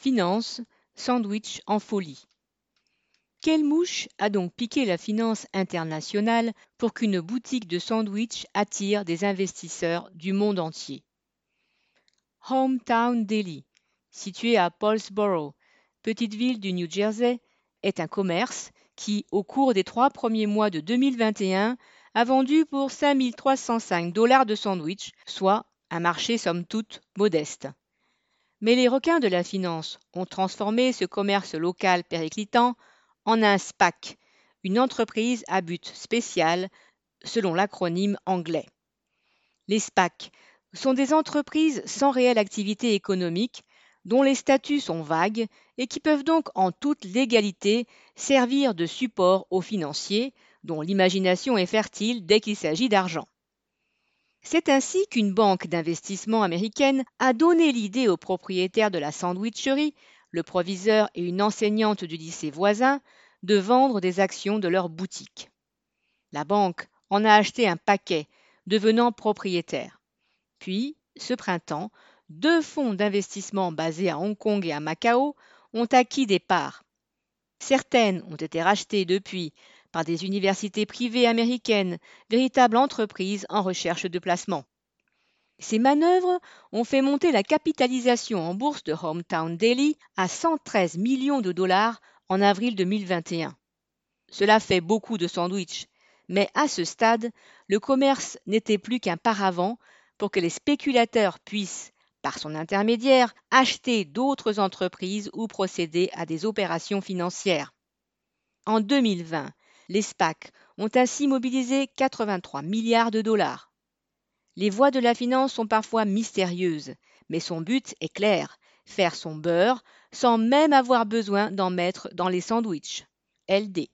Finance, sandwich en folie. Quelle mouche a donc piqué la finance internationale pour qu'une boutique de sandwich attire des investisseurs du monde entier? Hometown Deli, situé à Paulsboro, petite ville du New Jersey, est un commerce qui, au cours des trois premiers mois de 2021, a vendu pour 5 305 dollars de sandwich, soit un marché somme toute modeste. Mais les requins de la finance ont transformé ce commerce local périclitant en un SPAC, une entreprise à but spécial, selon l'acronyme anglais. Les SPAC sont des entreprises sans réelle activité économique, dont les statuts sont vagues et qui peuvent donc en toute légalité servir de support aux financiers, dont l'imagination est fertile dès qu'il s'agit d'argent. C'est ainsi qu'une banque d'investissement américaine a donné l'idée aux propriétaires de la sandwicherie, le proviseur et une enseignante du lycée voisin, de vendre des actions de leur boutique. La banque en a acheté un paquet, devenant propriétaire. Puis, ce printemps, deux fonds d'investissement basés à Hong Kong et à Macao ont acquis des parts. Certaines ont été rachetées depuis par des universités privées américaines, véritables entreprises en recherche de placement. Ces manœuvres ont fait monter la capitalisation en bourse de Hometown Daily à 113 millions de dollars en avril 2021. Cela fait beaucoup de sandwichs, mais à ce stade, le commerce n'était plus qu'un paravent pour que les spéculateurs puissent, par son intermédiaire, acheter d'autres entreprises ou procéder à des opérations financières. En 2020, les SPAC ont ainsi mobilisé 83 milliards de dollars. Les voies de la finance sont parfois mystérieuses, mais son but est clair, faire son beurre sans même avoir besoin d'en mettre dans les sandwichs. LD.